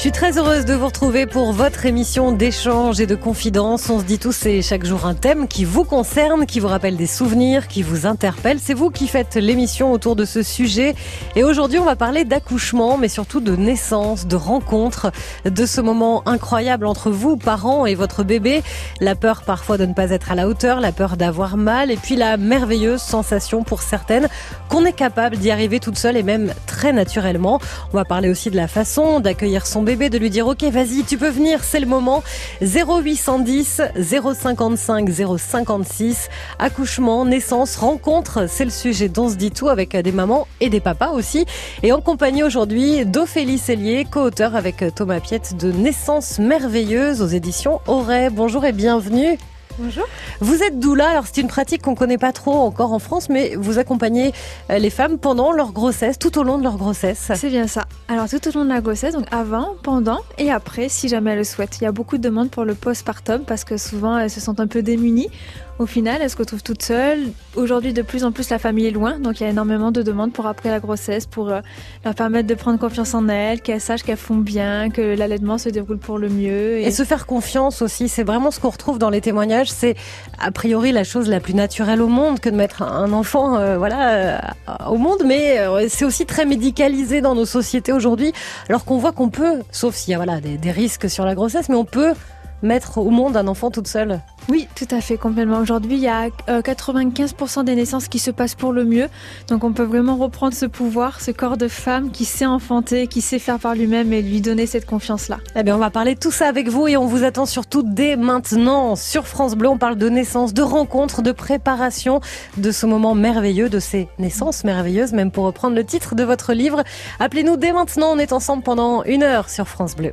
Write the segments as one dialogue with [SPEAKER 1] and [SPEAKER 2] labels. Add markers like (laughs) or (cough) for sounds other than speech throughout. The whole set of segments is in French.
[SPEAKER 1] Je suis très heureuse de vous retrouver pour votre émission d'échange et de confidence. On se dit tous, c'est chaque jour un thème qui vous concerne, qui vous rappelle des souvenirs, qui vous interpelle. C'est vous qui faites l'émission autour de ce sujet. Et aujourd'hui, on va parler d'accouchement, mais surtout de naissance, de rencontre, de ce moment incroyable entre vous, parents, et votre bébé. La peur parfois de ne pas être à la hauteur, la peur d'avoir mal, et puis la merveilleuse sensation pour certaines qu'on est capable d'y arriver toute seule et même très naturellement. On va parler aussi de la façon d'accueillir son bébé de lui dire ok vas-y tu peux venir, c'est le moment. 0810 055 056, accouchement, naissance, rencontre, c'est le sujet dont se dit tout avec des mamans et des papas aussi. Et en compagnie aujourd'hui d'Ophélie Cellier, co-auteur avec Thomas Piette de Naissance merveilleuse aux éditions Auray. Bonjour et bienvenue.
[SPEAKER 2] Bonjour.
[SPEAKER 1] Vous êtes doula, alors c'est une pratique qu'on connaît pas trop encore en France, mais vous accompagnez euh, les femmes pendant leur grossesse, tout au long de leur grossesse.
[SPEAKER 2] C'est bien ça. Alors tout au long de la grossesse, donc avant, pendant et après, si jamais elles le souhaitent. Il y a beaucoup de demandes pour le postpartum parce que souvent elles se sentent un peu démunies au final, elle se retrouve toute seule. Aujourd'hui, de plus en plus, la famille est loin, donc il y a énormément de demandes pour après la grossesse, pour euh, leur permettre de prendre confiance en elles, qu'elles sachent qu'elles font bien, que l'allaitement se déroule pour le mieux.
[SPEAKER 1] Et... se faire confiance aussi, c'est vraiment ce qu'on retrouve dans les témoignages. C'est a priori la chose la plus naturelle au monde que de mettre un enfant, euh, voilà, euh, au monde, mais c'est aussi très médicalisé dans nos sociétés aujourd'hui, alors qu'on voit qu'on peut, sauf s'il y a voilà des, des risques sur la grossesse, mais on peut mettre au monde un enfant toute seule.
[SPEAKER 2] Oui, tout à fait, complètement. Aujourd'hui, il y a 95% euh, des naissances qui se passent pour le mieux. Donc on peut vraiment reprendre ce pouvoir, ce corps de femme qui sait enfanter, qui sait faire par lui-même et lui donner cette confiance-là.
[SPEAKER 1] Eh bien, on va parler de tout ça avec vous et on vous attend surtout dès maintenant sur France Bleu. On parle de naissance, de rencontre, de préparation, de ce moment merveilleux, de ces naissances merveilleuses, même pour reprendre le titre de votre livre. Appelez-nous dès maintenant, on est ensemble pendant une heure sur France Bleu.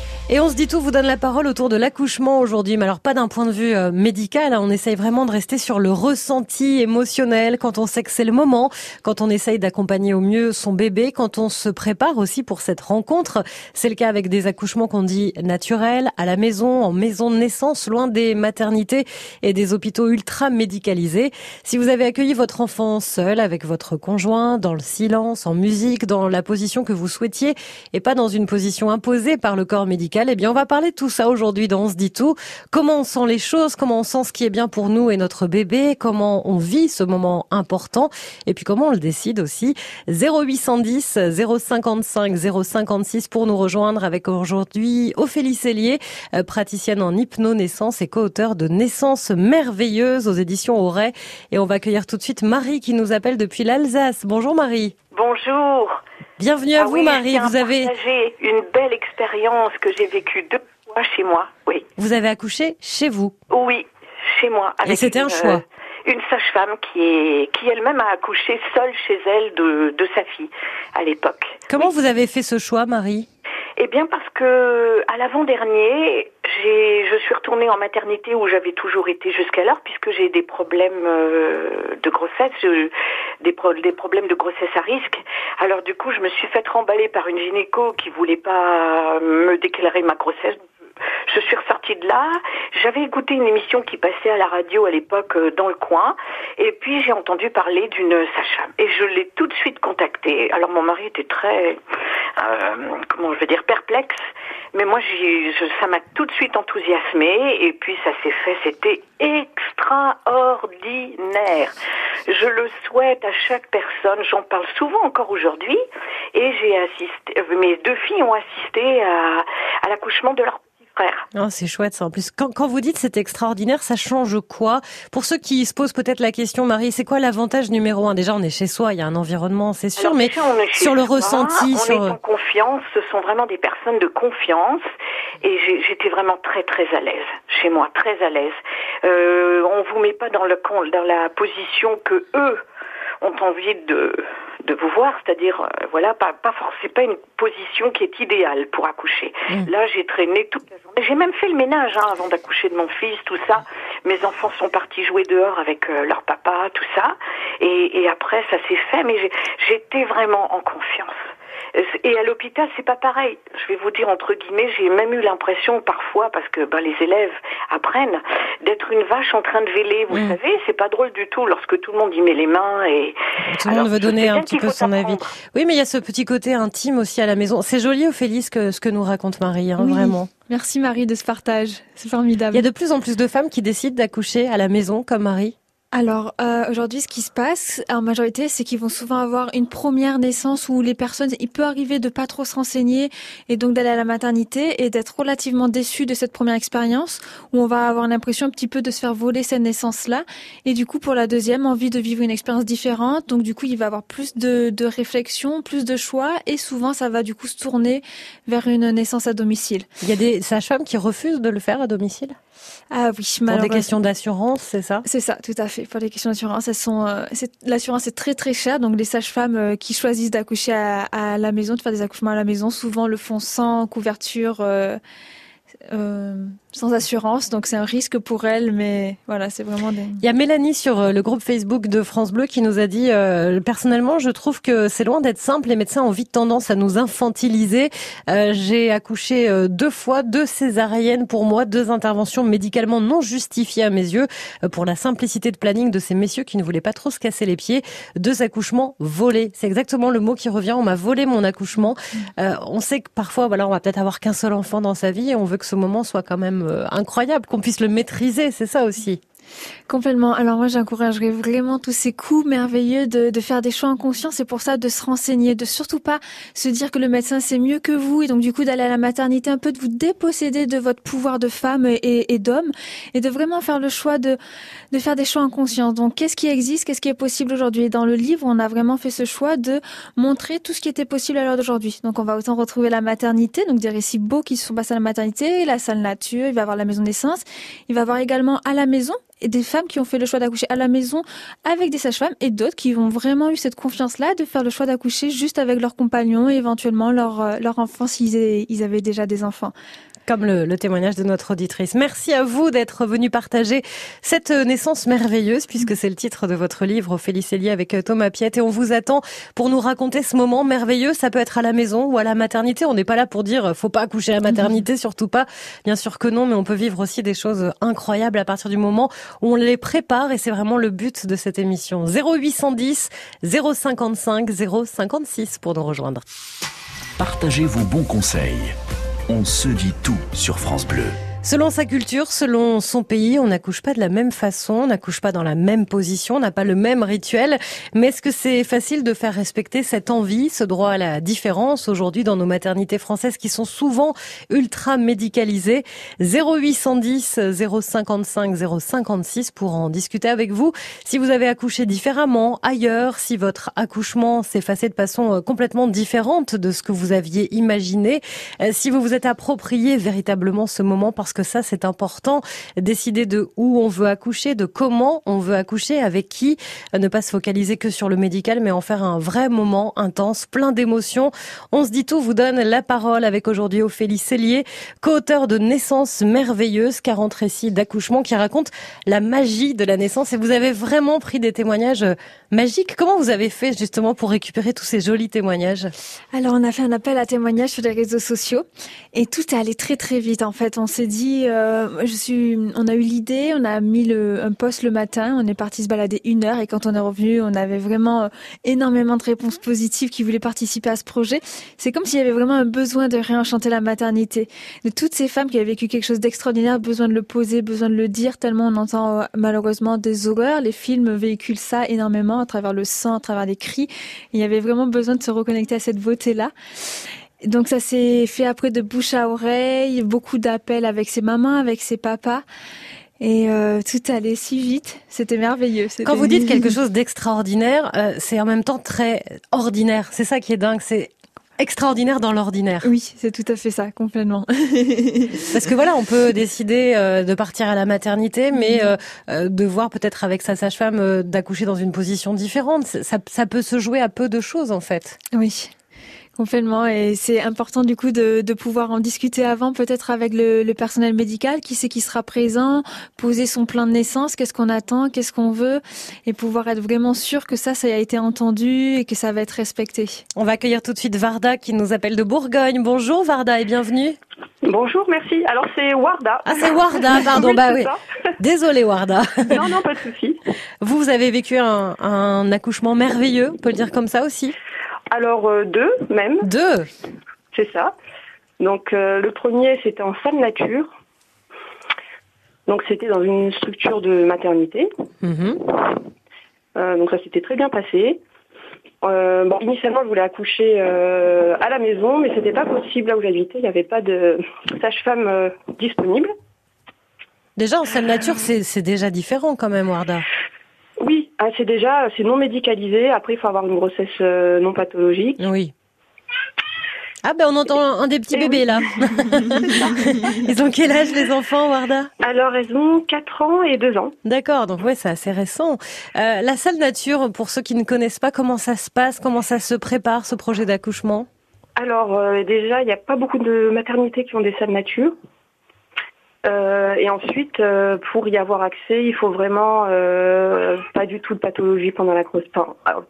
[SPEAKER 1] Et on se dit tout, vous donne la parole autour de l'accouchement aujourd'hui, mais alors pas d'un point de vue euh, médical, hein. on essaye vraiment de rester sur le ressenti émotionnel quand on sait que c'est le moment, quand on essaye d'accompagner au mieux son bébé, quand on se prépare aussi pour cette rencontre. C'est le cas avec des accouchements qu'on dit naturels, à la maison, en maison de naissance, loin des maternités et des hôpitaux ultra médicalisés. Si vous avez accueilli votre enfant seul, avec votre conjoint, dans le silence, en musique, dans la position que vous souhaitiez, et pas dans une position imposée par le corps médical, eh bien, on va parler de tout ça aujourd'hui dans On se dit tout. Comment on sent les choses, comment on sent ce qui est bien pour nous et notre bébé, comment on vit ce moment important et puis comment on le décide aussi. 0810 055 056 pour nous rejoindre avec aujourd'hui Ophélie Cellier, euh, praticienne en hypnonaissance et co-auteur de Naissance merveilleuse aux éditions Auray. Et on va accueillir tout de suite Marie qui nous appelle depuis l'Alsace. Bonjour Marie.
[SPEAKER 3] Bonjour.
[SPEAKER 1] Bienvenue à ah vous, Marie. Vous avez
[SPEAKER 3] une belle expérience que j'ai vécue deux fois chez moi. Oui.
[SPEAKER 1] Vous avez accouché chez vous.
[SPEAKER 3] Oui, chez moi.
[SPEAKER 1] Et c'était un choix.
[SPEAKER 3] Euh, une sage-femme qui est qui elle-même a accouché seule chez elle de, de sa fille à l'époque.
[SPEAKER 1] Comment vous avez fait ce choix, Marie?
[SPEAKER 3] Eh bien parce que à l'avant-dernier, je suis retournée en maternité où j'avais toujours été jusqu'alors puisque j'ai des problèmes euh, de grossesse, des, des problèmes de grossesse à risque. Alors du coup, je me suis fait remballer par une gynéco qui voulait pas me déclarer ma grossesse je suis ressortie de là. J'avais écouté une émission qui passait à la radio à l'époque euh, dans le coin. Et puis j'ai entendu parler d'une sage-femme. Et je l'ai tout de suite contactée. Alors mon mari était très, euh, comment je veux dire, perplexe. Mais moi, je, ça m'a tout de suite enthousiasmée. Et puis ça s'est fait. C'était extraordinaire. Je le souhaite à chaque personne. J'en parle souvent encore aujourd'hui. Et j'ai assisté, euh, mes deux filles ont assisté à, à l'accouchement de leur
[SPEAKER 1] Oh, c'est chouette ça. En plus, quand, quand vous dites c'est extraordinaire, ça change quoi? Pour ceux qui se posent peut-être la question, Marie, c'est quoi l'avantage numéro un? Déjà, on est chez soi, il y a un environnement, c'est sûr, mais sur le ressenti,
[SPEAKER 3] on
[SPEAKER 1] sur...
[SPEAKER 3] est en confiance. Ce sont vraiment des personnes de confiance, et j'étais vraiment très très à l'aise chez moi, très à l'aise. Euh, on vous met pas dans le dans la position que eux ont envie de de vous voir, c'est-à-dire euh, voilà, pas pas forcément pas une position qui est idéale pour accoucher. Mm. Là, j'ai traîné toute la journée. J'ai même fait le ménage hein, avant d'accoucher de mon fils, tout ça. Mes enfants sont partis jouer dehors avec euh, leur papa, tout ça. Et, et après, ça s'est fait, mais j'étais vraiment en confiance. Et à l'hôpital, c'est pas pareil. Je vais vous dire entre guillemets, j'ai même eu l'impression parfois, parce que ben, les élèves apprennent, d'être une vache en train de véler. Vous mm. savez, c'est pas drôle du tout lorsque tout le monde y met les mains et
[SPEAKER 1] tout le monde veut donner un petit peu son avis. Oui, mais il y a ce petit côté intime aussi à la maison. C'est joli, Ophélie, ce que, ce que nous raconte Marie, hein, vraiment.
[SPEAKER 2] Merci Marie de ce partage. C'est formidable.
[SPEAKER 1] Il y a de plus en plus de femmes qui décident d'accoucher à la maison comme Marie.
[SPEAKER 2] Alors euh, aujourd'hui, ce qui se passe en majorité, c'est qu'ils vont souvent avoir une première naissance où les personnes, il peut arriver de pas trop se renseigner et donc d'aller à la maternité et d'être relativement déçu de cette première expérience où on va avoir l'impression un petit peu de se faire voler cette naissance-là et du coup pour la deuxième, envie de vivre une expérience différente. Donc du coup, il va avoir plus de, de réflexion, plus de choix et souvent ça va du coup se tourner vers une naissance à domicile.
[SPEAKER 1] Il y a des sages-femmes qui refusent de le faire à domicile?
[SPEAKER 2] Ah oui,
[SPEAKER 1] Pour des questions d'assurance, c'est ça?
[SPEAKER 2] C'est ça, tout à fait. Pour les questions d'assurance, elles sont, euh, l'assurance est très très chère, donc les sages-femmes euh, qui choisissent d'accoucher à, à, la maison, de faire des accouchements à la maison, souvent le font sans couverture. Euh, euh, sans assurance, donc c'est un risque pour elle, mais voilà, c'est vraiment des...
[SPEAKER 1] Il y a Mélanie sur euh, le groupe Facebook de France Bleu qui nous a dit euh, personnellement, je trouve que c'est loin d'être simple. Les médecins ont vite tendance à nous infantiliser. J'ai accouché deux fois, deux césariennes pour moi, deux interventions médicalement non justifiées à mes yeux pour la simplicité de planning de ces messieurs qui ne voulaient pas trop se casser les pieds. Deux accouchements volés, c'est exactement le mot qui revient. On m'a volé mon accouchement. on sait que parfois, voilà, on va peut-être avoir qu'un seul enfant dans sa vie et on veut que ce moment soit quand même euh, incroyable, qu'on puisse le maîtriser, c'est ça aussi.
[SPEAKER 2] Complètement. Alors moi, j'encouragerais vraiment tous ces coups merveilleux de, faire des choix en conscience. C'est pour ça de se renseigner, de surtout pas se dire que le médecin c'est mieux que vous et donc du coup d'aller à la maternité un peu de vous déposséder de votre pouvoir de femme et, d'homme et de vraiment faire le choix de faire des choix en conscience. Donc qu'est-ce qui existe, qu'est-ce qui est possible aujourd'hui? Dans le livre, on a vraiment fait ce choix de montrer tout ce qui était possible à l'heure d'aujourd'hui. Donc on va autant retrouver la maternité, donc des récits beaux qui se sont passés à la maternité, la salle nature, il va y avoir la maison naissance, il va y avoir également à la maison des femmes qui ont fait le choix d'accoucher à la maison avec des sages-femmes et d'autres qui ont vraiment eu cette confiance-là de faire le choix d'accoucher juste avec leurs compagnons et éventuellement leur, euh, leur enfant s'ils ils avaient déjà des enfants
[SPEAKER 1] comme le, témoignage de notre auditrice. Merci à vous d'être venu partager cette naissance merveilleuse, puisque c'est le titre de votre livre, Ophélie avec euh, Thomas Piette. Et on vous attend pour nous raconter ce moment merveilleux. Ça peut être à la maison ou à la maternité. On n'est pas là pour dire, faut pas accoucher à la maternité, (laughs) surtout pas. Bien sûr que non, mais on peut vivre aussi des choses incroyables à partir du moment on les prépare. Et c'est vraiment le but de cette émission. 0810 055 056 pour nous rejoindre.
[SPEAKER 4] Partagez vos bons conseils. On se dit tout sur France Bleu.
[SPEAKER 1] Selon sa culture, selon son pays, on n'accouche pas de la même façon, on n'accouche pas dans la même position, on n'a pas le même rituel. Mais est-ce que c'est facile de faire respecter cette envie, ce droit à la différence aujourd'hui dans nos maternités françaises qui sont souvent ultra médicalisées? 0810 055 056 pour en discuter avec vous. Si vous avez accouché différemment ailleurs, si votre accouchement s'est passé de façon euh, complètement différente de ce que vous aviez imaginé, euh, si vous vous êtes approprié véritablement ce moment parce que ça c'est important. Décider de où on veut accoucher, de comment on veut accoucher, avec qui, ne pas se focaliser que sur le médical, mais en faire un vrai moment intense, plein d'émotions. On se dit tout vous donne la parole avec aujourd'hui Ophélie Cellier, co-auteur de Naissance merveilleuse, 40 récits d'accouchement qui racontent la magie de la naissance. Et vous avez vraiment pris des témoignages magiques. Comment vous avez fait justement pour récupérer tous ces jolis témoignages?
[SPEAKER 2] Alors on a fait un appel à témoignages sur les réseaux sociaux et tout est allé très très vite en fait. On s'est dit euh, je suis, on a eu l'idée, on a mis le, un poste le matin, on est parti se balader une heure et quand on est revenu, on avait vraiment euh, énormément de réponses positives qui voulaient participer à ce projet. C'est comme s'il y avait vraiment un besoin de réenchanter la maternité, de toutes ces femmes qui avaient vécu quelque chose d'extraordinaire, besoin de le poser, besoin de le dire, tellement on entend euh, malheureusement des horreurs. Les films véhiculent ça énormément à travers le sang, à travers les cris. Il y avait vraiment besoin de se reconnecter à cette beauté-là. Donc ça s'est fait après de bouche à oreille, beaucoup d'appels avec ses mamans, avec ses papas. Et euh, tout allait si vite, c'était merveilleux.
[SPEAKER 1] Quand vous dites quelque chose d'extraordinaire, euh, c'est en même temps très ordinaire. C'est ça qui est dingue, c'est extraordinaire dans l'ordinaire.
[SPEAKER 2] Oui, c'est tout à fait ça, complètement. (laughs)
[SPEAKER 1] Parce que voilà, on peut décider euh, de partir à la maternité, mais euh, de voir peut-être avec sa sage-femme d'accoucher dans une position différente. Ça, ça peut se jouer à peu de choses en fait.
[SPEAKER 2] Oui. Complètement. Et c'est important du coup de, de, pouvoir en discuter avant, peut-être avec le, le, personnel médical, qui c'est qui sera présent, poser son plan de naissance, qu'est-ce qu'on attend, qu'est-ce qu'on veut, et pouvoir être vraiment sûr que ça, ça a été entendu et que ça va être respecté.
[SPEAKER 1] On va accueillir tout de suite Varda qui nous appelle de Bourgogne. Bonjour Varda et bienvenue.
[SPEAKER 5] Bonjour, merci. Alors c'est Warda.
[SPEAKER 1] Ah c'est Warda, (laughs) pardon. bah oui. (laughs) Désolée Warda. (laughs)
[SPEAKER 5] Non, non, pas de souci.
[SPEAKER 1] Vous, vous avez vécu un, un accouchement merveilleux, on peut le dire comme ça aussi?
[SPEAKER 5] Alors euh, deux même.
[SPEAKER 1] Deux.
[SPEAKER 5] C'est ça. Donc euh, le premier c'était en salle nature. Donc c'était dans une structure de maternité.
[SPEAKER 1] Mhm.
[SPEAKER 5] Euh, donc ça s'était très bien passé. bon, initialement, je voulais accoucher à la maison, mais c'était pas possible là où j'habitais. Il n'y avait pas de sage-femme disponible.
[SPEAKER 1] Déjà, en salle nature, c'est déjà différent quand même, Warda.
[SPEAKER 5] Ah, c'est déjà c'est non médicalisé. Après, il faut avoir une grossesse euh, non pathologique.
[SPEAKER 1] Oui. Ah ben on entend un des petits eh bébés là. (laughs) ils ont quel âge les enfants, Warda?
[SPEAKER 5] Alors elles ont 4 ans et 2 ans.
[SPEAKER 1] D'accord, donc ouais c'est assez récent. Euh, la salle nature, pour ceux qui ne connaissent pas, comment ça se passe, comment ça se prépare ce projet d'accouchement?
[SPEAKER 5] Alors euh, déjà, il n'y a pas beaucoup de maternités qui ont des salles nature. Euh, et ensuite, euh, pour y avoir accès, il faut vraiment euh, pas du tout de pathologie pendant la grossesse.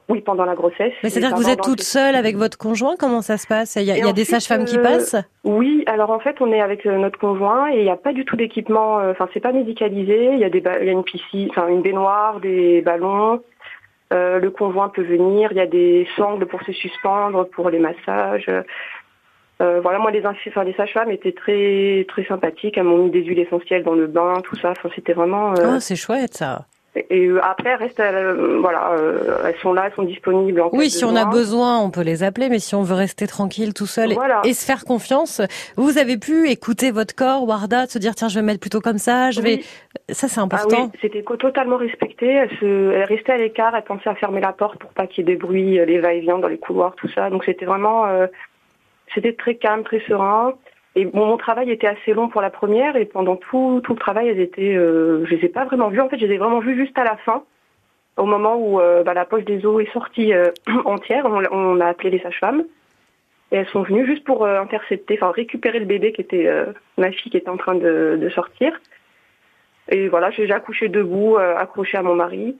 [SPEAKER 5] oui, pendant la grossesse.
[SPEAKER 1] Mais c'est-à-dire que vous êtes toute seule avec votre conjoint Comment ça se passe? Il y a, y a des sages-femmes qui passent?
[SPEAKER 5] Oui, alors en fait, on est avec notre conjoint et il n'y a pas du tout d'équipement. Enfin, c'est pas médicalisé. Il y a des, il y a une piscine, enfin une baignoire, des ballons. le conjoint peut venir. Il y a des sangles pour se suspendre, pour les massages. Euh, voilà, moi les, enfin, les sages-femmes étaient très très sympathiques. Elles m'ont mis des huiles essentielles dans le bain, tout ça. Enfin, c'était vraiment.
[SPEAKER 1] Euh, ah, c'est chouette ça.
[SPEAKER 5] Et, euh, après, restent, voilà, elles sont là, elles sont disponibles. En
[SPEAKER 1] oui, si on a besoin, on peut les appeler, mais si on veut rester tranquille tout seul et, se faire confiance, vous avez pu écouter votre corps, Warda, se dire tiens, je vais mettre plutôt comme ça, je vais. Ça, c'est important. Ah
[SPEAKER 5] oui, c'était totalement respecté. Elle, se... elle restait à l'écart, elle pensait à fermer la porte pour pas qu'il y ait des bruits, les va-et-vient dans les couloirs, tout ça. Donc c'était vraiment c'était très calme, très serein. Et bon, mon travail était assez long pour la première et pendant tout, tout le travail, elles étaient, euh, je les ai pas vraiment vues. En fait, je les ai vraiment vues juste à la fin, au moment où euh, bah, la poche des os est sortie euh, (clears throat) entière. On, a appelé les sages-femmes et elles sont venues juste pour intercepter, enfin récupérer le bébé qui était ma fille qui était en train de, de sortir. Et voilà, j'ai accouché debout, accroché à mon mari.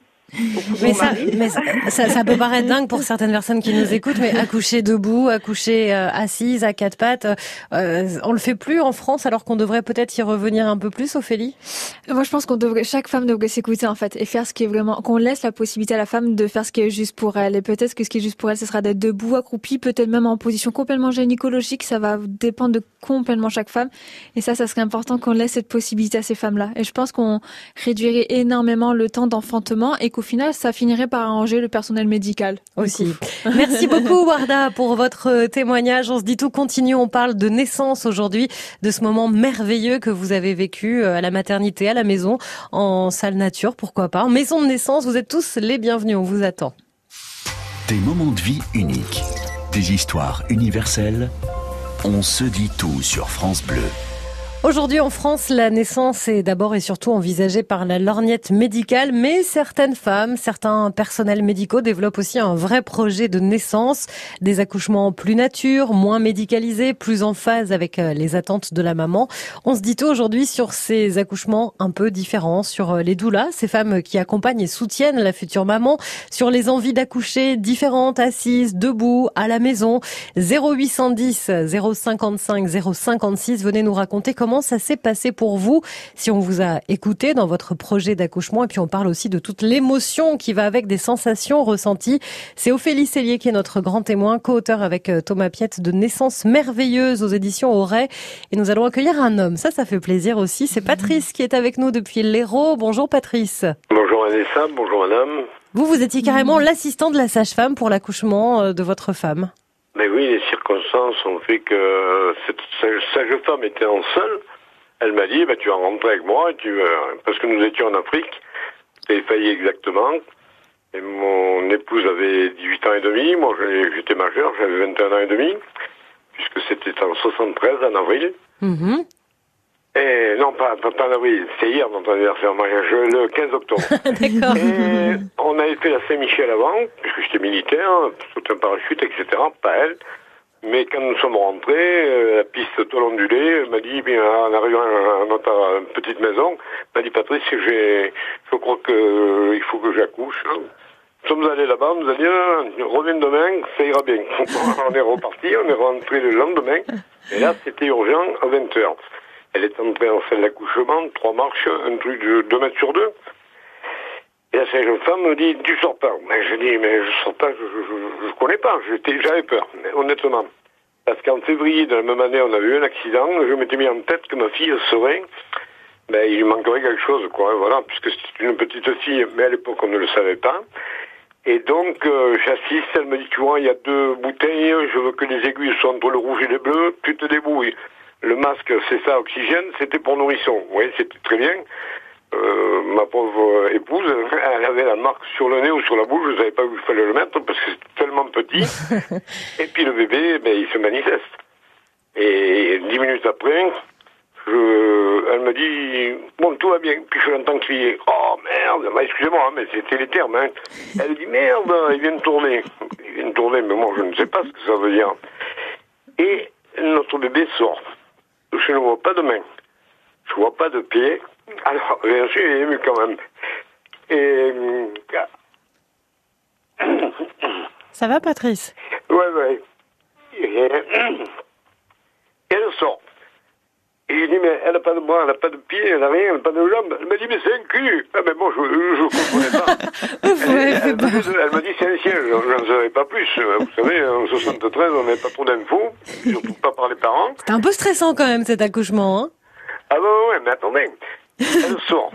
[SPEAKER 1] Mais, ça, mais ça, ça, peut paraître dingue pour certaines personnes qui nous écoutent, mais accoucher debout, accoucher euh, assise à quatre pattes, euh, on le fait plus en France alors qu'on devrait peut-être y revenir un peu plus, Ophélie?
[SPEAKER 2] Moi, je pense qu'on devrait, chaque femme devrait s'écouter en fait et faire ce qui est vraiment, qu'on laisse la possibilité à la femme de faire ce qui est juste pour elle. Et peut-être que ce qui est juste pour elle, ce sera d'être debout, accroupie, peut-être même en position complètement gynécologique. Ça va dépendre de complètement chaque femme. Et ça, ça serait important qu'on laisse cette possibilité à ces femmes-là. Et je pense qu'on réduirait énormément le temps d'enfantement et qu'au final, ça finirait par arranger le personnel médical.
[SPEAKER 1] Aussi. (laughs) Merci beaucoup, Warda, pour votre témoignage. On se dit tout continue. On parle de naissance aujourd'hui, de ce moment merveilleux que vous avez vécu euh, à la maternité, à la maison, en salle nature, pourquoi pas, en maison de naissance. Vous êtes tous les bienvenus. On vous attend.
[SPEAKER 4] Des moments de vie uniques, des histoires universelles. On se dit tout sur France Bleu.
[SPEAKER 1] Aujourd'hui en France, la naissance est d'abord et surtout envisagée par la lorgnette médicale, mais certaines femmes, certains personnels médicaux développent aussi un vrai projet de naissance, des accouchements plus nature, moins médicalisés, plus en phase avec euh, les attentes de la maman. On se dit tout aujourd'hui sur ces accouchements un peu différents, sur euh, les doulas, ces femmes qui accompagnent et soutiennent la future maman, sur les envies d'accoucher différentes, assises, debout, à la maison. 0810 055 056, venez nous raconter comment comment ça s'est passé pour vous si on vous a écouté dans votre projet d'accouchement et puis on parle aussi de toute l'émotion qui va avec des sensations ressenties. C'est Ophélie Cellier qui est notre grand témoin, co-auteur avec euh, Thomas Piette de Naissance merveilleuse aux éditions Auray et nous allons accueillir un homme. Ça, ça fait plaisir aussi. C'est Patrice qui est avec nous depuis l'Hérault. Bonjour Patrice.
[SPEAKER 6] Bonjour Anessa, bonjour madame.
[SPEAKER 1] Vous, vous étiez carrément l'assistant de la sage-femme pour l'accouchement euh, de votre femme.
[SPEAKER 6] Mais oui, les circonstances ont fait que cette sage-femme était en seule. Elle m'a dit, bah, tu vas rentrer avec moi, tu, parce que nous étions en Afrique. J'ai failli exactement. Et mon épouse avait 18 ans et demi, moi j'étais majeur, j'avais 21 ans et demi, puisque c'était en 73, en avril.
[SPEAKER 1] Mm-hmm.
[SPEAKER 6] Et non, pas, pas, en avril, c'est hier notre anniversaire mariage, le 15 octobre. (laughs)
[SPEAKER 1] D'accord.
[SPEAKER 6] Et on avait fait la Saint-Michel avant, puisque j'étais militaire, tout un parachute, etc. Pas elle. Mais quand nous sommes rentrés, euh, la piste tout ondulée, m'a dit, en arrivant à notre petite maison, m'a dit, Patrice, je crois que euh, il faut que j'accouche. Nous sommes allés là-bas, on nous a dit, ah, reviens demain, ça ira bien. (laughs) on est reparti, on est rentré le lendemain, et là, c'était urgent à 20h. Elle est entrée en salle d'accouchement, trois marches, un truc de 2 mètres sur deux. Et cette jeune femme me dit, tu sors pas. Mais je dis, mais je sors pas, je, je, je connais pas, j'avais peur, honnêtement. Parce qu'en février de la même année, on avait eu un accident, je m'étais mis en tête que ma fille serait, ben, il lui manquerait quelque chose, quoi, voilà, puisque c'est une petite fille, mais à l'époque, on ne le savait pas. Et donc, euh, j'assiste, elle me dit, tu vois, il y a deux bouteilles, je veux que les aiguilles soient entre le rouge et le bleu, tu te débrouilles. Le masque, c'est ça, oxygène, c'était pour nourrisson. Oui, c'était très bien. Euh, ma pauvre épouse, elle avait la marque sur le nez ou sur la bouche, je ne savais pas où il fallait le mettre parce que c'était tellement petit. (laughs) et puis le bébé, ben, il se manifeste. Et dix minutes après, je, elle me dit, bon, tout va bien. Puis je l'entends crier, oh merde, bah, excusez-moi, hein, mais c'était les termes. Hein. (laughs) Elle dit, merde, il vient de tourner. Il vient de tourner, mais moi je ne sais pas ce que ça veut dire. Et notre bébé sort. Je ne vois pas de main. Je vois pas de pied. Alors, je suis ému quand même. Et.
[SPEAKER 1] Ça va, Patrice?
[SPEAKER 6] Ouais, ouais. Et, elle sort? Et je dis, mais elle n'a pas de bras, elle n'a pas de pieds, elle n'a rien, elle n'a pas de jambes. Elle m'a dit, mais c'est un cul. Ah, mais bon, je ne comprenais pas. (laughs) elle, elle, elle m'a dit, c'est un ciel. Je n'en savais pas plus. Vous savez, en 73, on n'avait pas trop d'infos, surtout pas par les parents.
[SPEAKER 1] C'était un peu stressant quand même, cet accouchement. Hein
[SPEAKER 6] ah, bah ouais, mais attendez. Elle sort.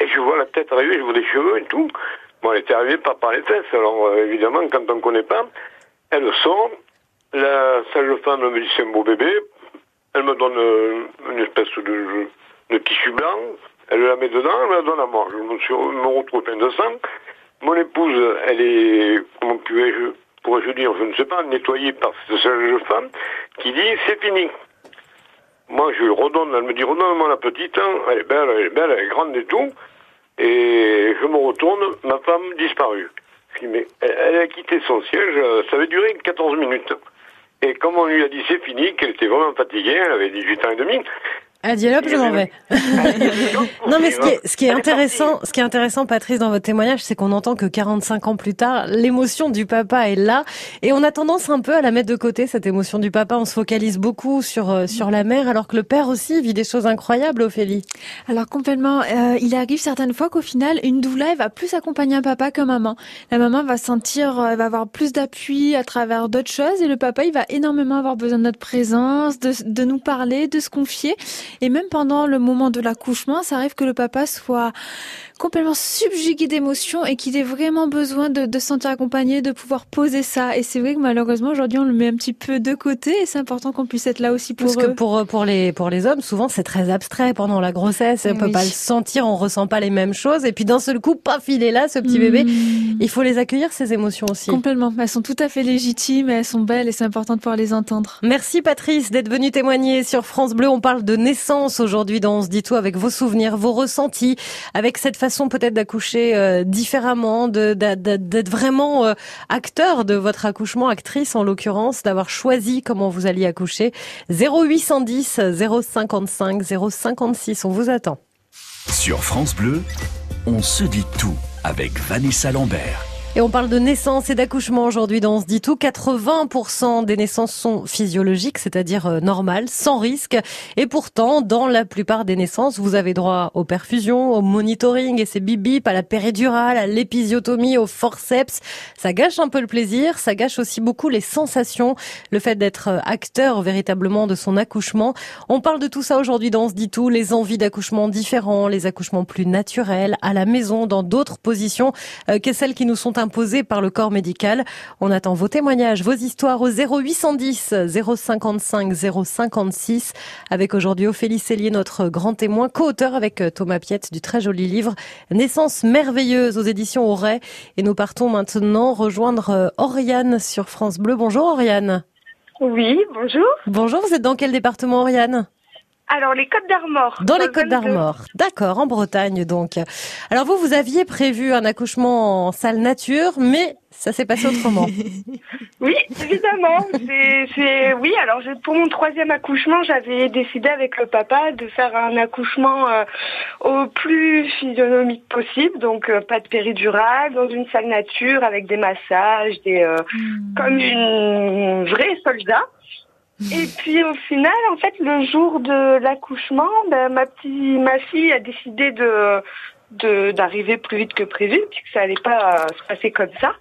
[SPEAKER 6] Et je vois la tête arriver, je vois des cheveux et tout. Bon, elle était arrivée pas par les fesses, alors euh, évidemment, quand on ne connaît pas, elle sort. La sage-femme me dit c'est un beau bébé. Elle me donne euh, une espèce de, tissu blanc. Elle la met dedans, elle la donne à moi. Je me, suis, me retrouve plein de sang. Mon épouse, elle est, comment pourrais-je pourrais dire, je ne sais pas, nettoyée par cette sage-femme qui dit c'est fini. Moi, je lui redonne, elle me dit, redonne-moi la petite, hein. elle est belle, elle est belle, elle est grande et tout. Et je me retourne, ma femme disparue. Je dis, mais elle a quitté son siège, ça avait duré 14 minutes. Et comme on lui a dit c'est fini, qu'elle était vraiment fatiguée, elle avait 18 ans et demi,
[SPEAKER 1] elle dit hop, je m'en vais. (laughs) non, mais ce qui est, ce qui est intéressant, ce qui est intéressant, Patrice, dans votre témoignage, c'est qu'on entend que 45 ans plus tard, l'émotion du papa est là, et on a tendance un peu à la mettre de côté cette émotion du papa. On se focalise beaucoup sur euh, sur la mère, alors que le père aussi vit des choses incroyables, Ophélie.
[SPEAKER 2] Alors complètement, euh, il arrive certaines fois qu'au final, une doula elle va plus accompagner un papa que maman. La maman va sentir, euh, elle va avoir plus d'appui à travers d'autres choses, et le papa il va énormément avoir besoin de notre présence, de, de nous parler, de se confier. Et même pendant le moment de l'accouchement, ça arrive que le papa soit complètement subjugué d'émotions et qu'il ait vraiment besoin de, de se sentir accompagné, de pouvoir poser ça. Et c'est vrai que malheureusement aujourd'hui on le met un petit peu de côté et c'est important qu'on puisse être là aussi pour
[SPEAKER 1] Parce que pour pour les pour les hommes souvent c'est très abstrait pendant la grossesse, on peut pas le sentir, on ressent pas les mêmes choses et puis d'un seul coup paf il est là ce petit bébé. Hmm. Il faut les accueillir ces émotions aussi.
[SPEAKER 2] Complètement, elles sont tout à fait légitimes, elles sont belles et c'est important de pouvoir les entendre.
[SPEAKER 1] Merci Patrice d'être venue témoigner sur France Bleu. On parle de naissance aujourd'hui dans On se dit tout avec vos souvenirs, vos ressentis, avec cette façon peut-être d'accoucher euh, différemment, d'être vraiment euh, acteur de votre accouchement, actrice en l'occurrence, d'avoir choisi comment vous alliez accoucher. 0810 055 056, on vous attend.
[SPEAKER 4] Sur France Bleu, on se dit tout avec Vanessa Lambert.
[SPEAKER 1] Et on parle de naissance et d'accouchement aujourd'hui dans On se dit tout. 80% des naissances sont physiologiques, c'est-à-dire euh, normales, sans risque. Et pourtant, dans la plupart des naissances, vous avez droit aux perfusions, au monitoring et bip bip, à la péridurale, à l'épisiotomie, au forceps. Ça gâche un peu le plaisir, ça gâche aussi beaucoup les sensations, le fait d'être euh, acteur véritablement de son accouchement. On parle de tout ça aujourd'hui dans On se dit tout, les envies d'accouchement différents, les accouchements plus naturels, à la maison, dans d'autres positions euh, que celles qui nous sont imposé par le corps médical. On attend vos témoignages, vos histoires au 0810 055 056 avec aujourd'hui Ophélie Cellier, notre grand témoin, co-auteur avec euh, Thomas Piette du très joli livre Naissance merveilleuse aux éditions Auray. Et nous partons maintenant rejoindre euh, Oriane sur France Bleu. Bonjour Oriane.
[SPEAKER 7] Oui, bonjour.
[SPEAKER 1] Bonjour, vous êtes dans quel département Oriane?
[SPEAKER 5] Alors, les Côtes d'Armor.
[SPEAKER 1] Dans les Côtes d'Armor. D'accord, en Bretagne donc. Alors vous, vous aviez prévu un accouchement en salle nature, mais ça s'est passé autrement. (laughs)
[SPEAKER 5] oui, évidemment. C'est, oui. Alors pour mon troisième accouchement, j'avais décidé avec le papa de faire un accouchement euh, au plus physionomique possible, donc euh, pas de péridurale, dans une salle nature avec des massages, des euh, hmm. comme une vraie soldat. Et puis au final, en fait, le jour de l'accouchement, ben, ma petite, ma fille a décidé de d'arriver plus vite que prévu, puisque ça allait pas se passer comme ça.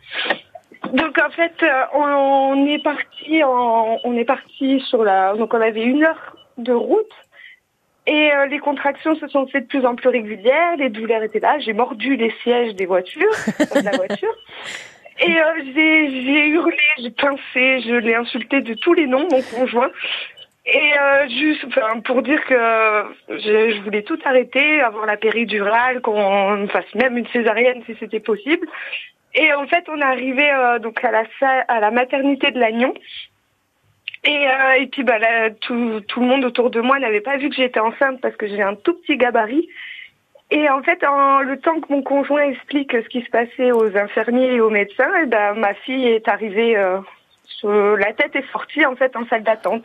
[SPEAKER 5] Donc en fait, euh, on, est parti, on est parti sur la, donc on avait une heure de route et euh, les contractions se sont faites de plus en plus régulières, les douleurs étaient là. J'ai mordu les sièges des voitures, de la voiture. (laughs) Et euh, j'ai hurlé, j'ai pincé, je l'ai insulté de tous les noms, mon conjoint. Et euh, juste enfin, pour dire que je, je, voulais tout arrêter, avoir la péridurale, qu'on fasse même une césarienne si c'était possible. Et en fait, on est arrivé euh, donc à la à la maternité de Lannion. Et, euh, et puis bah, là, tout, tout le monde autour de moi n'avait pas vu que j'étais enceinte parce que j'ai un tout petit gabarit. Et en fait, en le temps que mon conjoint explique ce qui se passait aux infirmiers et aux médecins, et eh ben, ma fille est arrivée, euh, sur, la tête est sortie en fait en salle d'attente.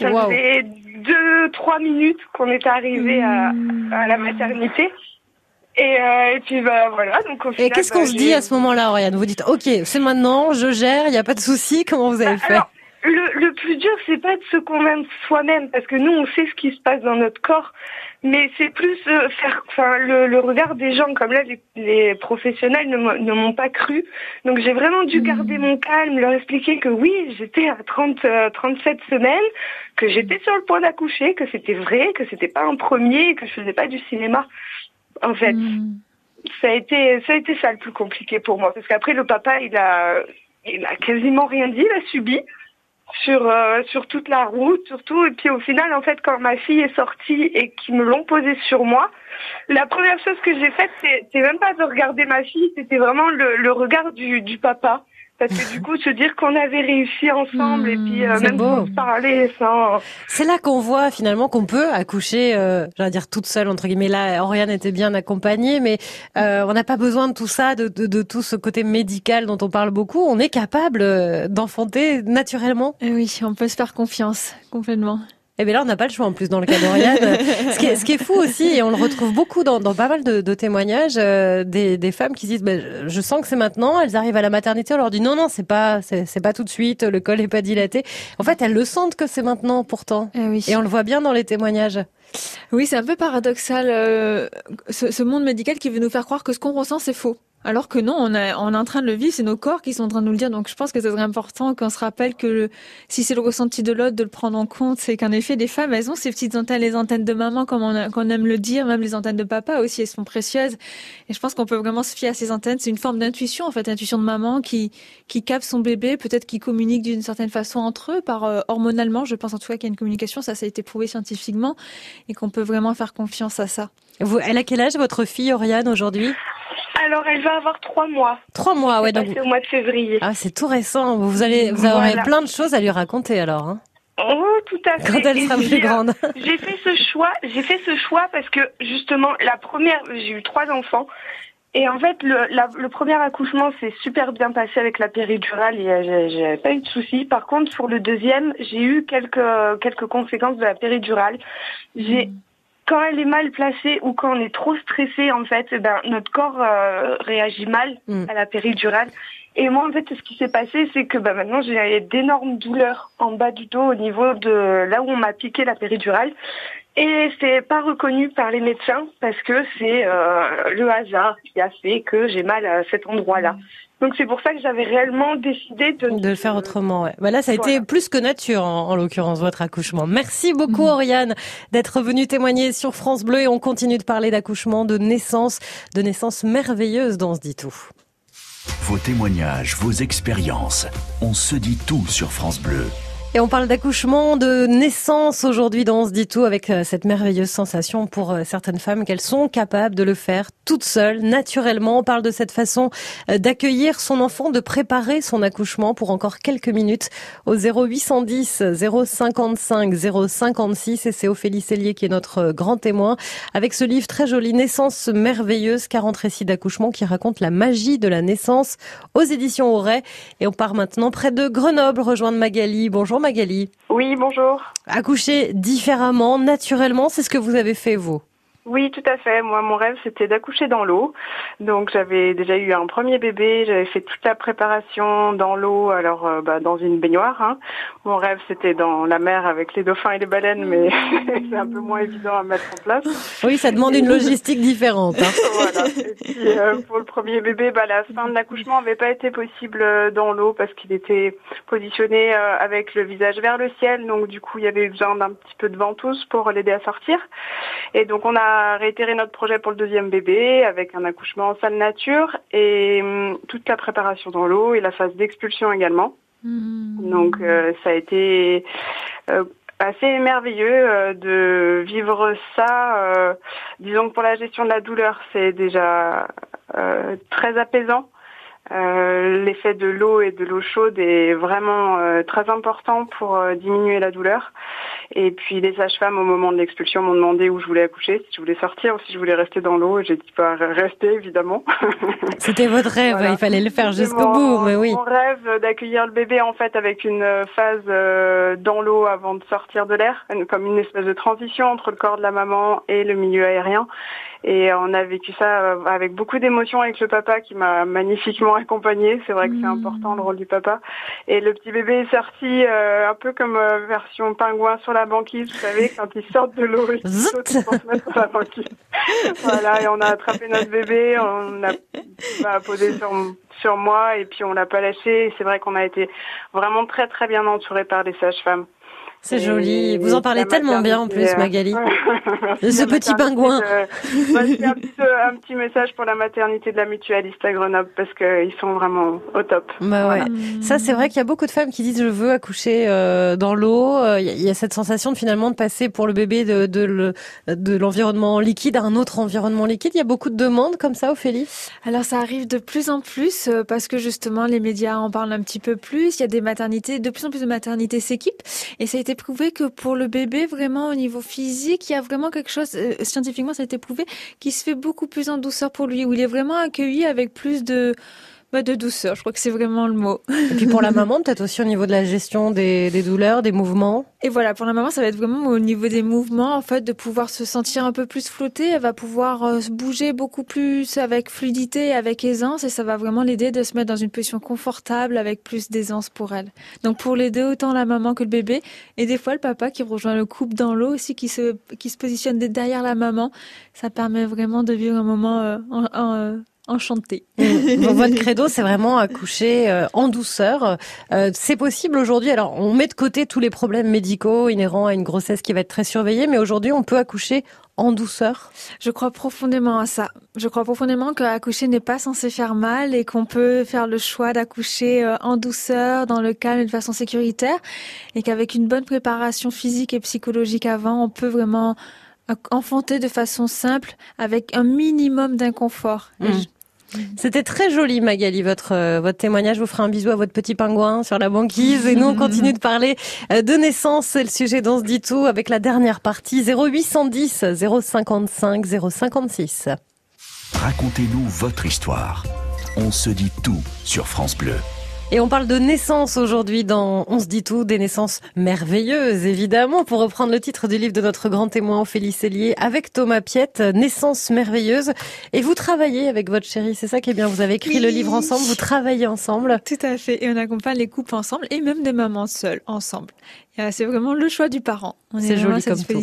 [SPEAKER 5] Ça faisait deux, trois minutes qu'on était arrivé à, à, la maternité. Et, euh, et, puis bah voilà. Donc au
[SPEAKER 1] et qu'est-ce qu'on
[SPEAKER 5] bah,
[SPEAKER 1] se dit à ce moment-là, Oriane? Vous dites, ok, c'est maintenant, je gère, il n'y a pas de souci. Comment vous avez bah, fait?
[SPEAKER 5] Le, le plus dur, c'est pas de se convaincre soi-même, parce que nous, on sait ce qui se passe dans notre corps, mais c'est plus euh, faire, enfin, le, le, regard des gens. Comme là, les, les professionnels ne m'ont pas cru, donc j'ai vraiment dû garder mon calme, leur expliquer que oui, j'étais à 30, 37 euh, semaines, que j'étais sur le point d'accoucher, que c'était vrai, que c'était pas un premier, que je faisais pas du cinéma. En fait. Mm. Ça a été, ça a été ça le plus compliqué pour moi, parce qu'après le papa, il a, il a quasiment rien dit, il a subi sur euh, sur toute la route surtout. Et puis au final en fait quand ma fille est sortie et qu'ils me l'ont posée sur moi la première chose que j'ai faite c'est même pas de regarder ma fille c'était vraiment le, le regard du, du papa parce que du coup, se dire qu'on avait réussi ensemble et puis euh, même beau. parler sans...
[SPEAKER 1] C'est là qu'on voit finalement qu'on peut accoucher, euh, j'allais dire toute seule entre guillemets. Là, Oriane était bien accompagnée, mais euh, on n'a pas besoin de tout ça, de, de, de, tout ce côté médical dont on parle beaucoup. On est capable euh, d'enfanter naturellement.
[SPEAKER 2] Et eh oui, on peut se faire confiance complètement.
[SPEAKER 1] Eh bien là, on n'a pas le choix en plus dans le cas d'Oriane. (laughs) ce, qui est, ce qui est fou aussi, et on le retrouve beaucoup dans, dans pas mal de, de témoignages, euh, des, des, femmes qui disent ben, "Je sens que c'est maintenant." Elles arrivent à la maternité, on leur dit "Non, non, c'est pas, c'est pas tout de suite. Le col est pas dilaté." En fait, elles le sentent que c'est maintenant, pourtant.
[SPEAKER 2] Eh oui.
[SPEAKER 1] Et on le voit bien dans les témoignages.
[SPEAKER 2] Oui, c'est un peu paradoxal euh, ce, ce monde médical qui veut nous faire croire que ce qu'on ressent c'est faux. Alors que non, on, est en train de le vivre, c'est nos corps qui sont en train de nous le dire. Donc je pense que c'est très important qu'on se rappelle que si c'est le ressenti de l'autre, de le prendre en compte, c'est qu'en effet, les femmes, elles ont ces petites antennes, les antennes de maman, comme on, aime le dire, même les antennes de papa aussi, elles sont précieuses. Et je pense qu'on peut vraiment se fier à ces antennes. C'est une forme d'intuition, en fait, intuition de maman qui, qui capte son bébé, peut-être qui communique d'une certaine façon entre eux, par euh, hormonalement. Je pense en tout cas qu'il y a une communication, ça, ça a été prouvé scientifiquement, et qu'on peut vraiment faire confiance à ça.
[SPEAKER 1] Vous, elle a quel âge votre fille Oriane aujourd'hui?
[SPEAKER 5] Alors, elle va avoir trois mois.
[SPEAKER 1] Trois mois, ouais.
[SPEAKER 5] Donc au mois de février.
[SPEAKER 1] Ah, c'est tout récent. Vous allez, vous aurez plein de choses à lui raconter alors. Hein.
[SPEAKER 5] Oh, tout à fait.
[SPEAKER 1] Quand elle sera plus grande. (laughs)
[SPEAKER 5] J'ai fait ce choix. J'ai fait ce choix parce que justement, la première, j'ai eu trois enfants. Et en fait, le, le premier accouchement s'est super bien passé avec la péridurale et j'ai pas eu de soucis. Par contre, pour le deuxième, j'ai eu quelques quelques conséquences de la péridurale. J'ai hmm quand elle est mal placée ou quand on est trop stressé, en fait, eh ben, notre corps euh, réagit mal mm. à la péridurale. Et moi, en fait, ce qui s'est passé, c'est que ben, maintenant, j'ai d'énormes douleurs en bas du dos au niveau de là où on m'a piqué la péridurale. Et c'est pas reconnu par les médecins parce que c'est euh, le hasard qui a fait que j'ai mal à cet endroit-là. Donc c'est pour ça que j'avais réellement décidé de...
[SPEAKER 1] De le faire autrement, ouais. Bah là, ça a été plus que nature, en, l'occurrence, votre accouchement. Merci beaucoup. Oriane, d'être venue témoigner sur France Bleu et on continue de parler d'accouchement, de naissance, de naissance merveilleuse dans ce dit tout.
[SPEAKER 4] Vos témoignages, vos expériences, on se dit tout sur France Bleu.
[SPEAKER 1] Et on parle d'accouchement, de naissance aujourd'hui dans On se dit tout avec euh, cette merveilleuse sensation pour euh, certaines femmes qu'elles sont capables de le faire toutes seules, naturellement. On parle de cette façon euh, d'accueillir son enfant, de préparer son accouchement pour encore quelques minutes au 0810 055 056 et c'est Ophélie Cellier qui est notre grand témoin avec ce livre très joli Naissance merveilleuse, 40 récits d'accouchement qui raconte la magie de la naissance aux éditions Auray. Et on part maintenant près de Grenoble rejoindre Magali. Bonjour Magali.
[SPEAKER 8] Oui, bonjour.
[SPEAKER 1] Accoucher différemment, naturellement, c'est ce que vous avez fait vous?
[SPEAKER 8] Oui, tout à fait. Moi, mon rêve, c'était d'accoucher dans l'eau. Donc, j'avais déjà eu un premier bébé. J'avais fait toute la préparation dans l'eau, alors euh, bah, dans une baignoire. Hein. Mon rêve, c'était dans la mer avec les dauphins et les baleines, mais (laughs) c'est un peu moins évident à mettre en place.
[SPEAKER 1] Oui, ça demande une logistique différente. Hein. (laughs)
[SPEAKER 8] voilà. Et puis, euh, pour le premier bébé, bah, la fin de l'accouchement n'avait pas été possible euh, dans l'eau parce qu'il était positionné avec le visage vers le ciel. Donc, du coup, il y avait besoin d'un petit peu de ventouse pour l'aider à sortir. Et donc, on a réitéré notre projet pour le deuxième bébé avec un accouchement en salle nature et hum, toute la préparation dans l'eau et la phase d'expulsion également. Mmh. Donc euh, ça a été euh, assez merveilleux euh, de vivre ça. disons que pour la gestion de la douleur, c'est déjà très apaisant. L'effet de l'eau et de l'eau chaude est vraiment très important pour diminuer la douleur. Et puis les sages-femmes au moment de l'expulsion m'ont demandé où je voulais accoucher, si je voulais sortir ou si je voulais rester dans l'eau. J'ai dit pas rester évidemment. (laughs)
[SPEAKER 1] C'était votre rêve, il fallait le faire jusqu'au bout, mais oui.
[SPEAKER 8] Mon rêve d'accueillir le bébé en fait avec une phase euh, dans l'eau avant de sortir de l'air, comme une espèce de transition entre le corps de la maman et le milieu aérien. Et on a vécu ça euh, avec beaucoup d'émotions avec le papa qui m'a magnifiquement accompagnée. C'est vrai que c'est mmh. important le rôle du papa. Et le petit bébé est sorti euh, un peu comme version pingouin sur la banquise, vous savez, quand ils sortent de l'eau, ils sautent se mettre sur la banquise. voilà, et on a attrapé notre bébé, on a bah, posé sur, sur moi et puis on l'a pas lâché. C'est vrai qu'on a été vraiment très très bien entouré par des sages-femmes.
[SPEAKER 1] C'est joli. Vous en parlez tellement bien en plus, Magali. (laughs) de ce petit pingouin.
[SPEAKER 8] Bah, c'est un, un, petit message pour la maternité de la mutualiste à Grenoble parce qu'ils sont vraiment au top.
[SPEAKER 1] Bah ouais. Ça, c'est vrai qu'il y a beaucoup de femmes qui disent je veux accoucher euh, dans l'eau. Euh, il y a cette sensation de finalement de passer pour le bébé de, de, de l'environnement liquide à un autre environnement liquide. Il y a beaucoup de demandes comme ça, Ophélie?
[SPEAKER 2] Alors ça arrive de plus en plus euh, parce que justement les médias en parlent un petit peu plus. Il y a des maternités, de plus en plus de maternités s'équipent et ça a été prouvé que pour le bébé, vraiment au niveau physique, il y a vraiment quelque chose, euh, scientifiquement ça a été prouvé, qui se fait beaucoup plus en douceur pour lui, où il est vraiment accueilli avec plus de bah, de douceur, je crois que c'est vraiment le mot.
[SPEAKER 1] Et puis pour la (laughs) maman, peut-être aussi au niveau de la gestion des, des, douleurs, des mouvements.
[SPEAKER 2] Et voilà, pour la maman, ça va être vraiment au niveau des mouvements, en fait, de pouvoir se sentir un peu plus flottée. Elle va pouvoir euh, se bouger beaucoup plus avec fluidité, avec aisance, et ça va vraiment l'aider de se mettre dans une position confortable avec plus d'aisance pour elle. Donc pour l'aider autant la maman que le bébé, et des fois le papa qui rejoint le couple dans l'eau aussi, qui se qui se positionne derrière la maman, ça permet vraiment de vivre un moment euh, en, en, enchantée.
[SPEAKER 1] Mmh. votre (laughs) credo, c'est vraiment accoucher euh, en douceur. Euh, c'est possible aujourd'hui. Alors, on met de côté tous les problèmes médicaux inhérents à une grossesse qui va être très surveillée, mais aujourd'hui, on peut accoucher en douceur?
[SPEAKER 2] Je crois profondément à ça. Je crois profondément qu'accoucher n'est pas censé faire mal et qu'on peut faire le choix d'accoucher euh, en douceur, dans le calme et de façon sécuritaire et qu'avec une bonne préparation physique et psychologique avant, on peut vraiment enfanter de façon simple avec un minimum d'inconfort.
[SPEAKER 1] Mmh. C'était très joli, Magali, votre, euh, votre témoignage. Je vous ferai un bisou à votre petit pingouin sur la banquise. Et nous, on continue de parler euh, de naissance. C'est le sujet dont se dit tout avec la dernière partie 0810 055 056.
[SPEAKER 4] Racontez-nous votre histoire. On se dit tout sur France Bleu.
[SPEAKER 1] Et on parle de naissance aujourd'hui dans On se dit tout, des naissances merveilleuses, évidemment, pour reprendre le titre du livre de notre grand témoin Ophélie Cellier avec Thomas Piette, Naissance merveilleuse. Et vous travaillez avec votre chérie, c'est ça qui est bien. Vous avez écrit le livre ensemble, vous travaillez ensemble.
[SPEAKER 2] Tout à fait. Et on accompagne les couples ensemble et même des mamans seules ensemble. C'est vraiment le choix du parent.
[SPEAKER 1] C'est joli comme tout.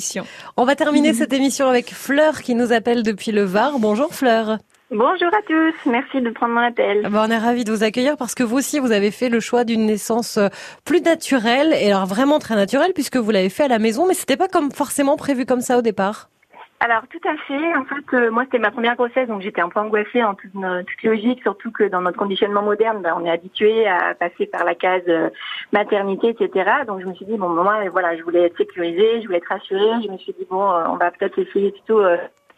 [SPEAKER 1] On va terminer (laughs) cette émission avec Fleur qui nous appelle depuis le Var. Bonjour Fleur.
[SPEAKER 7] Bonjour à tous, merci de prendre mon appel.
[SPEAKER 1] Ah bah, on est ravis de vous accueillir parce que vous aussi, vous avez fait le choix d'une naissance euh, plus naturelle et alors vraiment très naturelle puisque vous l'avez fait à la maison, mais c'était pas comme forcément prévu comme ça au départ.
[SPEAKER 7] Alors tout à fait. En fait, euh, moi c'était ma première grossesse, donc j'étais un peu angoissée en toute, toute logique, surtout que dans notre conditionnement moderne, ben, on est habitué à passer par la case euh, maternité, etc. Donc je me suis dit bon, moi voilà, je voulais être sécurisée, je voulais être rassurée. Je me suis dit bon, on va peut-être essayer plutôt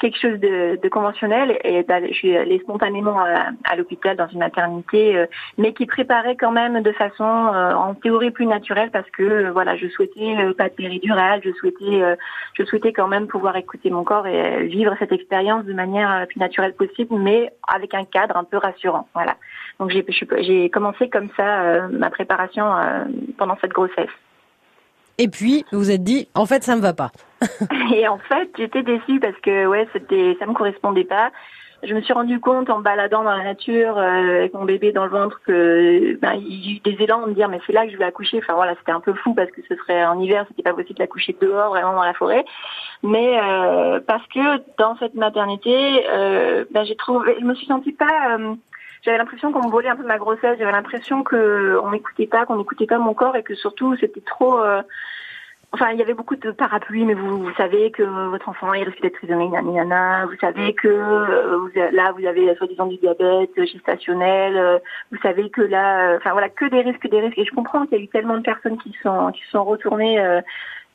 [SPEAKER 7] quelque chose de, de conventionnel et je suis allée spontanément à, l'hôpital dans une maternité, euh, mais qui préparait quand même de façon euh, en théorie plus naturelle parce que euh, voilà, je souhaitais pas de péridurale, je souhaitais, je souhaitais quand même pouvoir écouter mon corps et vivre cette expérience de manière la plus naturelle possible, mais avec un cadre un peu rassurant. Voilà. Donc j'ai commencé comme ça ma préparation pendant cette grossesse.
[SPEAKER 1] Et puis, vous vous êtes dit, en fait, ça me va pas. (laughs)
[SPEAKER 7] et en fait, j'étais déçue parce que ouais, c'était, ça me correspondait pas. Je me suis rendu compte en baladant dans la nature euh, avec mon bébé dans le ventre que ben, il y a eu des élans de me dire mais c'est là que je vais accoucher. Enfin voilà, c'était un peu fou parce que ce serait en hiver, c'était pas possible d'accoucher dehors, vraiment dans la forêt. Mais euh, parce que dans cette maternité, euh, ben, j'ai trouvé, je me suis sentie pas euh, j'avais l'impression qu'on me volait un peu ma grossesse. J'avais l'impression que on m'écoutait pas, qu'on n'écoutait pas mon corps et que surtout c'était trop. Euh, enfin, il y avait beaucoup de parapluies, mais vous, vous savez que votre enfant risque d'être trisomique, nana, Vous savez que euh, là vous avez soi-disant du diabète gestationnel. Euh, vous savez que là, enfin voilà, que des risques, des risques. Et je comprends qu'il y a eu tellement de personnes qui sont qui sont retournées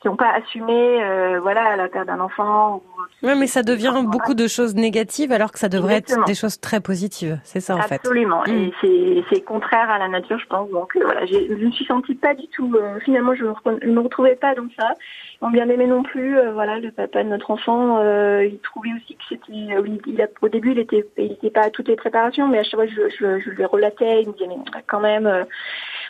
[SPEAKER 7] qui n'ont pas assumé euh, voilà la perte d'un enfant.
[SPEAKER 1] oui, mais ça devient beaucoup de choses négatives alors que ça devrait être des choses très positives. C'est ça en
[SPEAKER 7] fait. Absolument. Et mm. c'est contraire à la nature, je pense. Donc euh, voilà, je ne me suis sentie pas du tout. Euh, finalement, je ne me retrouvais pas dans ça. On bien aimé non plus. voilà, le papa de notre enfant, il trouvait aussi que c'était. il, au début, il était, il était pas à toutes les préparations, mais à chaque fois, je, je, je lui relatais. Il me disait mais quand même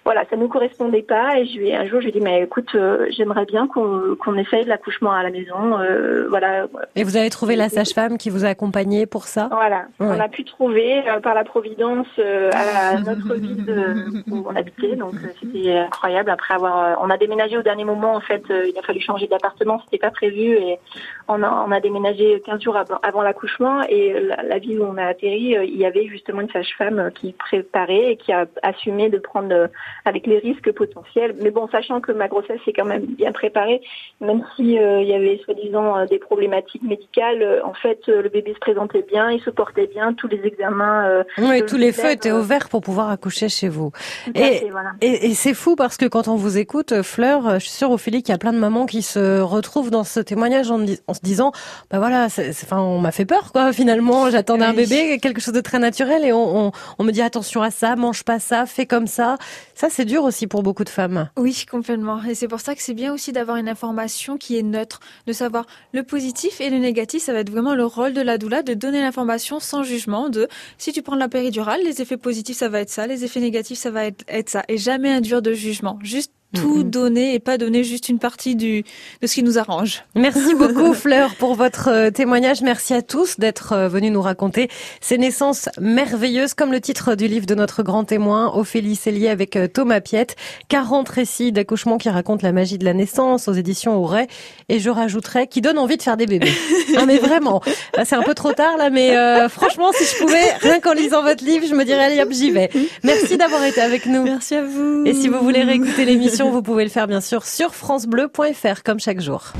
[SPEAKER 7] voilà, ça nous correspondait pas. Et je lui, un jour, je lui ai dit, mais écoute, euh, j'aimerais bien qu'on qu'on essaye l'accouchement à la maison. Euh, voilà.
[SPEAKER 1] Et vous avez trouvé la sage-femme qui vous a accompagné pour ça?
[SPEAKER 7] Voilà. On a pu trouver euh, par la providence à (laughs) notre ville où on habitait. Donc c'était incroyable. Après avoir, on a déménagé au dernier moment. En fait, il a fallu changer d'appartement. C'était pas prévu et on a, on a déménagé 15 jours avant, l'accouchement. Et la, la, ville où on a atterri, il y avait justement une sage-femme qui préparait et qui a assumé de prendre avec les risques potentiels. Mais bon, sachant que ma grossesse est quand même bien préparée, même si euh, il y avait soi-disant euh, des problématiques médicales, euh, en fait, le bébé se présentait bien, il se portait bien, tous les examens.
[SPEAKER 1] oui, tous les feux étaient ouverts pour pouvoir accoucher chez vous. Et, et, c'est fou parce que quand on vous écoute, Fleur, je suis sûre, Ophélie, qu'il y a plein de mamans qui se retrouvent dans ce témoignage en, se disant, bah voilà, enfin, on m'a fait peur, quoi. (laughs) Finalement, j'attendais un bébé, quelque chose de très naturel, et on, on, on me dit attention à ça, mange pas ça, fais comme ça. Ça, c'est dur aussi pour beaucoup de femmes.
[SPEAKER 2] Oui, complètement. Et c'est pour ça que c'est bien aussi d'avoir une information qui est neutre, de savoir le positif et le négatif. Ça va être vraiment le rôle de la doula de donner l'information sans jugement de si tu prends la péridurale, les effets positifs, ça va être ça, les effets négatifs, ça va être, être ça. Et jamais induire de jugement. Juste tout donner et pas donner juste une partie du de ce qui nous arrange.
[SPEAKER 1] Merci (laughs) beaucoup Fleur pour votre euh, témoignage. Merci à tous d'être euh, venus nous raconter ces naissances merveilleuses comme le titre du livre de notre grand témoin Ophélie Cellier avec euh, Thomas Piette. 40 récits d'accouchement qui racontent la magie de la naissance aux éditions Auray et je rajouterais qui donne envie de faire des bébés. (laughs) ah mais vraiment, c'est un peu trop tard là mais franchement si je pouvais rien qu'en lisant votre livre, je me dirais allez hop, j'y vais. Merci d'avoir été avec nous.
[SPEAKER 2] Merci à vous.
[SPEAKER 1] Et si vous voulez réécouter l'émission vous pouvez le faire bien sûr sur francebleu.fr comme chaque jour.